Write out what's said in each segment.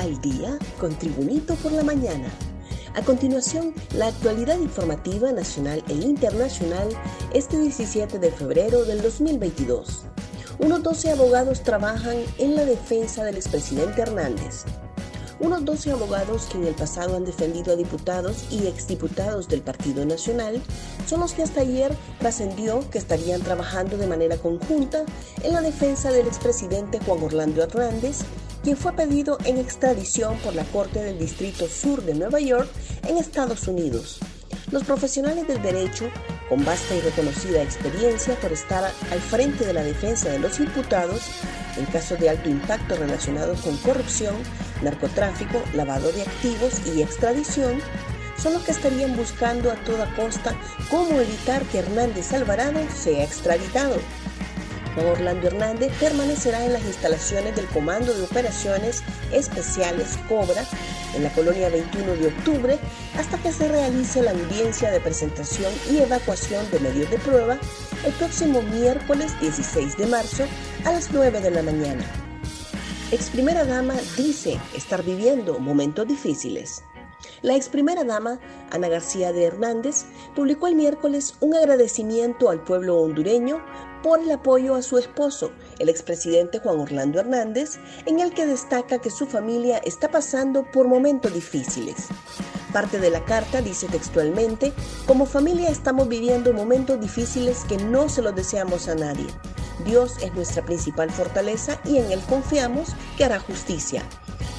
al día con Tribunito por la mañana. A continuación, la actualidad informativa nacional e internacional este 17 de febrero del 2022. Unos 12 abogados trabajan en la defensa del expresidente Hernández. Unos 12 abogados que en el pasado han defendido a diputados y exdiputados del Partido Nacional son los que hasta ayer trascendió que estarían trabajando de manera conjunta en la defensa del expresidente Juan Orlando Hernández quien fue pedido en extradición por la Corte del Distrito Sur de Nueva York en Estados Unidos. Los profesionales del derecho, con vasta y reconocida experiencia por estar al frente de la defensa de los imputados en casos de alto impacto relacionados con corrupción, narcotráfico, lavado de activos y extradición, son los que estarían buscando a toda costa cómo evitar que Hernández Alvarado sea extraditado. Orlando Hernández permanecerá en las instalaciones del Comando de Operaciones Especiales Cobra en la colonia 21 de octubre hasta que se realice la audiencia de presentación y evacuación de medios de prueba el próximo miércoles 16 de marzo a las 9 de la mañana. Ex primera dama dice estar viviendo momentos difíciles. La ex primera dama, Ana García de Hernández, publicó el miércoles un agradecimiento al pueblo hondureño por el apoyo a su esposo, el expresidente Juan Orlando Hernández, en el que destaca que su familia está pasando por momentos difíciles. Parte de la carta dice textualmente, como familia estamos viviendo momentos difíciles que no se los deseamos a nadie. Dios es nuestra principal fortaleza y en Él confiamos que hará justicia.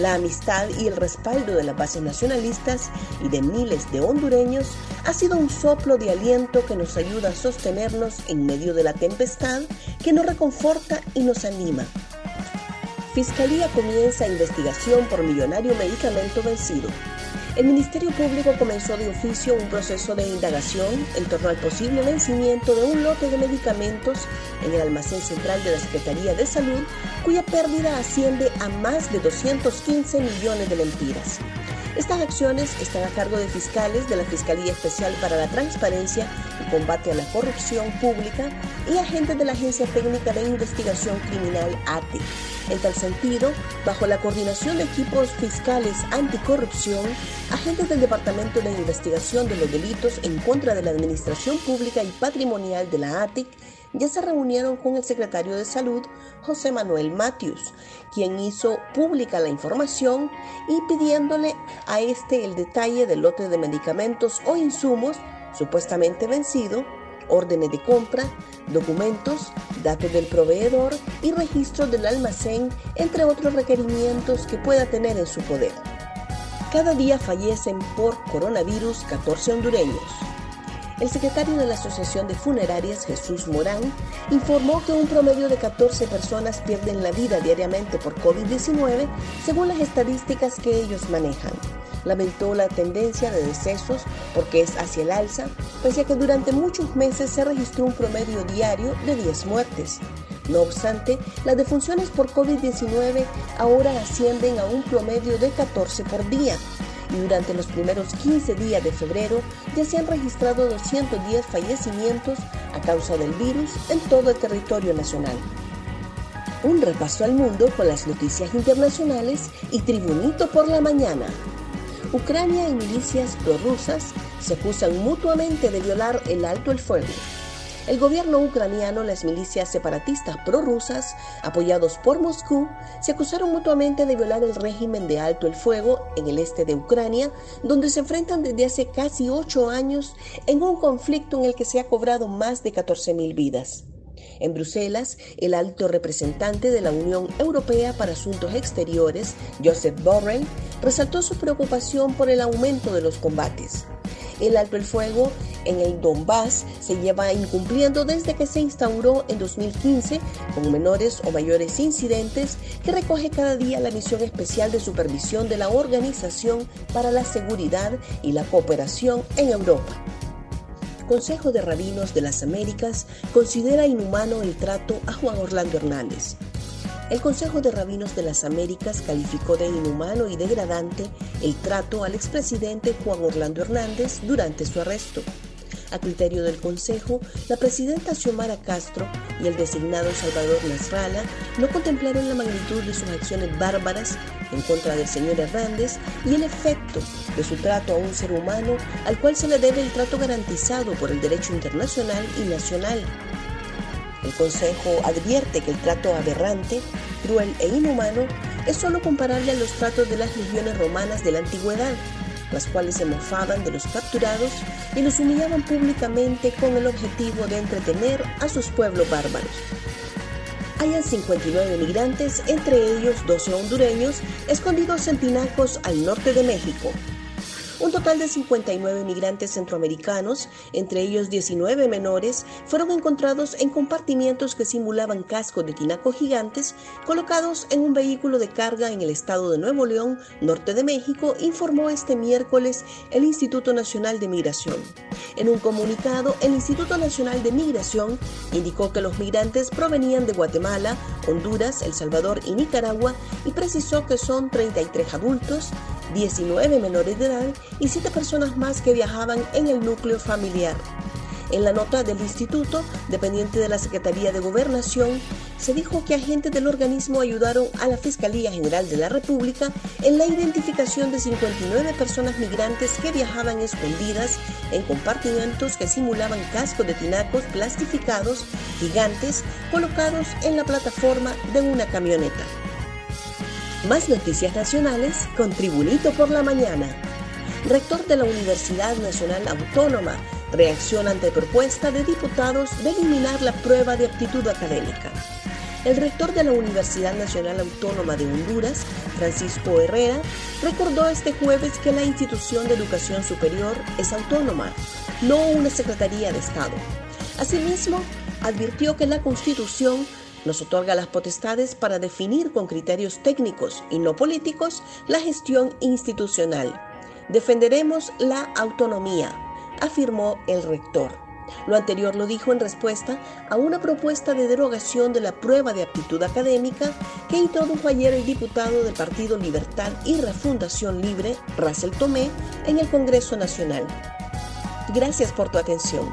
La amistad y el respaldo de las bases nacionalistas y de miles de hondureños ha sido un soplo de aliento que nos ayuda a sostenernos en medio de la tempestad, que nos reconforta y nos anima. Fiscalía comienza investigación por millonario medicamento vencido. El Ministerio Público comenzó de oficio un proceso de indagación en torno al posible vencimiento de un lote de medicamentos en el almacén central de la Secretaría de Salud, cuya pérdida asciende a más de 215 millones de lempiras. Estas acciones están a cargo de fiscales de la Fiscalía Especial para la Transparencia y Combate a la Corrupción Pública y agentes de la Agencia Técnica de Investigación Criminal ATE. En tal sentido, bajo la coordinación de equipos fiscales anticorrupción, agentes del Departamento de Investigación de los Delitos en contra de la Administración Pública y Patrimonial de la ATIC ya se reunieron con el secretario de Salud, José Manuel Matius, quien hizo pública la información y pidiéndole a este el detalle del lote de medicamentos o insumos supuestamente vencido, órdenes de compra, documentos, datos del proveedor y registros del almacén, entre otros requerimientos que pueda tener en su poder. Cada día fallecen por coronavirus 14 hondureños. El secretario de la Asociación de Funerarias, Jesús Morán, informó que un promedio de 14 personas pierden la vida diariamente por COVID-19 según las estadísticas que ellos manejan. Lamentó la tendencia de decesos porque es hacia el alza, pese a que durante muchos meses se registró un promedio diario de 10 muertes. No obstante, las defunciones por COVID-19 ahora ascienden a un promedio de 14 por día, y durante los primeros 15 días de febrero ya se han registrado 210 fallecimientos a causa del virus en todo el territorio nacional. Un repaso al mundo con las noticias internacionales y Tribunito por la mañana. Ucrania y milicias prorrusas se acusan mutuamente de violar el alto el fuego. El gobierno ucraniano, las milicias separatistas prorrusas, apoyados por Moscú, se acusaron mutuamente de violar el régimen de alto el fuego en el este de Ucrania, donde se enfrentan desde hace casi ocho años en un conflicto en el que se ha cobrado más de 14.000 vidas. En Bruselas, el alto representante de la Unión Europea para Asuntos Exteriores, Joseph Borrell, resaltó su preocupación por el aumento de los combates. El alto el fuego en el Donbass se lleva incumpliendo desde que se instauró en 2015 con menores o mayores incidentes que recoge cada día la misión especial de supervisión de la Organización para la Seguridad y la Cooperación en Europa. Consejo de Rabinos de las Américas considera inhumano el trato a Juan Orlando Hernández. El Consejo de Rabinos de las Américas calificó de inhumano y degradante el trato al expresidente Juan Orlando Hernández durante su arresto. A criterio del Consejo, la presidenta Xiomara Castro y el designado Salvador Nasralla no contemplaron la magnitud de sus acciones bárbaras en contra del señor Hernández y el efecto de su trato a un ser humano al cual se le debe el trato garantizado por el derecho internacional y nacional. El Consejo advierte que el trato aberrante, cruel e inhumano es solo comparable a los tratos de las legiones romanas de la antigüedad, las cuales se mofaban de los capturados y los humillaban públicamente con el objetivo de entretener a sus pueblos bárbaros. Hayan 59 migrantes, entre ellos 12 hondureños, escondidos en tinacos al norte de México, un total de 59 migrantes centroamericanos, entre ellos 19 menores, fueron encontrados en compartimientos que simulaban cascos de tinaco gigantes colocados en un vehículo de carga en el estado de Nuevo León, norte de México, informó este miércoles el Instituto Nacional de Migración. En un comunicado, el Instituto Nacional de Migración indicó que los migrantes provenían de Guatemala, Honduras, El Salvador y Nicaragua y precisó que son 33 adultos, 19 menores de edad y 7 personas más que viajaban en el núcleo familiar. En la nota del instituto, dependiente de la Secretaría de Gobernación, se dijo que agentes del organismo ayudaron a la Fiscalía General de la República en la identificación de 59 personas migrantes que viajaban escondidas en compartimentos que simulaban cascos de tinacos plastificados gigantes colocados en la plataforma de una camioneta. Más noticias nacionales con Tribunito por la Mañana. Rector de la Universidad Nacional Autónoma reacciona ante propuesta de diputados de eliminar la prueba de aptitud académica. El rector de la Universidad Nacional Autónoma de Honduras, Francisco Herrera, recordó este jueves que la institución de educación superior es autónoma, no una Secretaría de Estado. Asimismo, advirtió que la Constitución nos otorga las potestades para definir con criterios técnicos y no políticos la gestión institucional. Defenderemos la autonomía, afirmó el rector. Lo anterior lo dijo en respuesta a una propuesta de derogación de la prueba de aptitud académica que introdujo ayer el diputado del Partido Libertad y Refundación Libre, Russell Tomé, en el Congreso Nacional. Gracias por tu atención.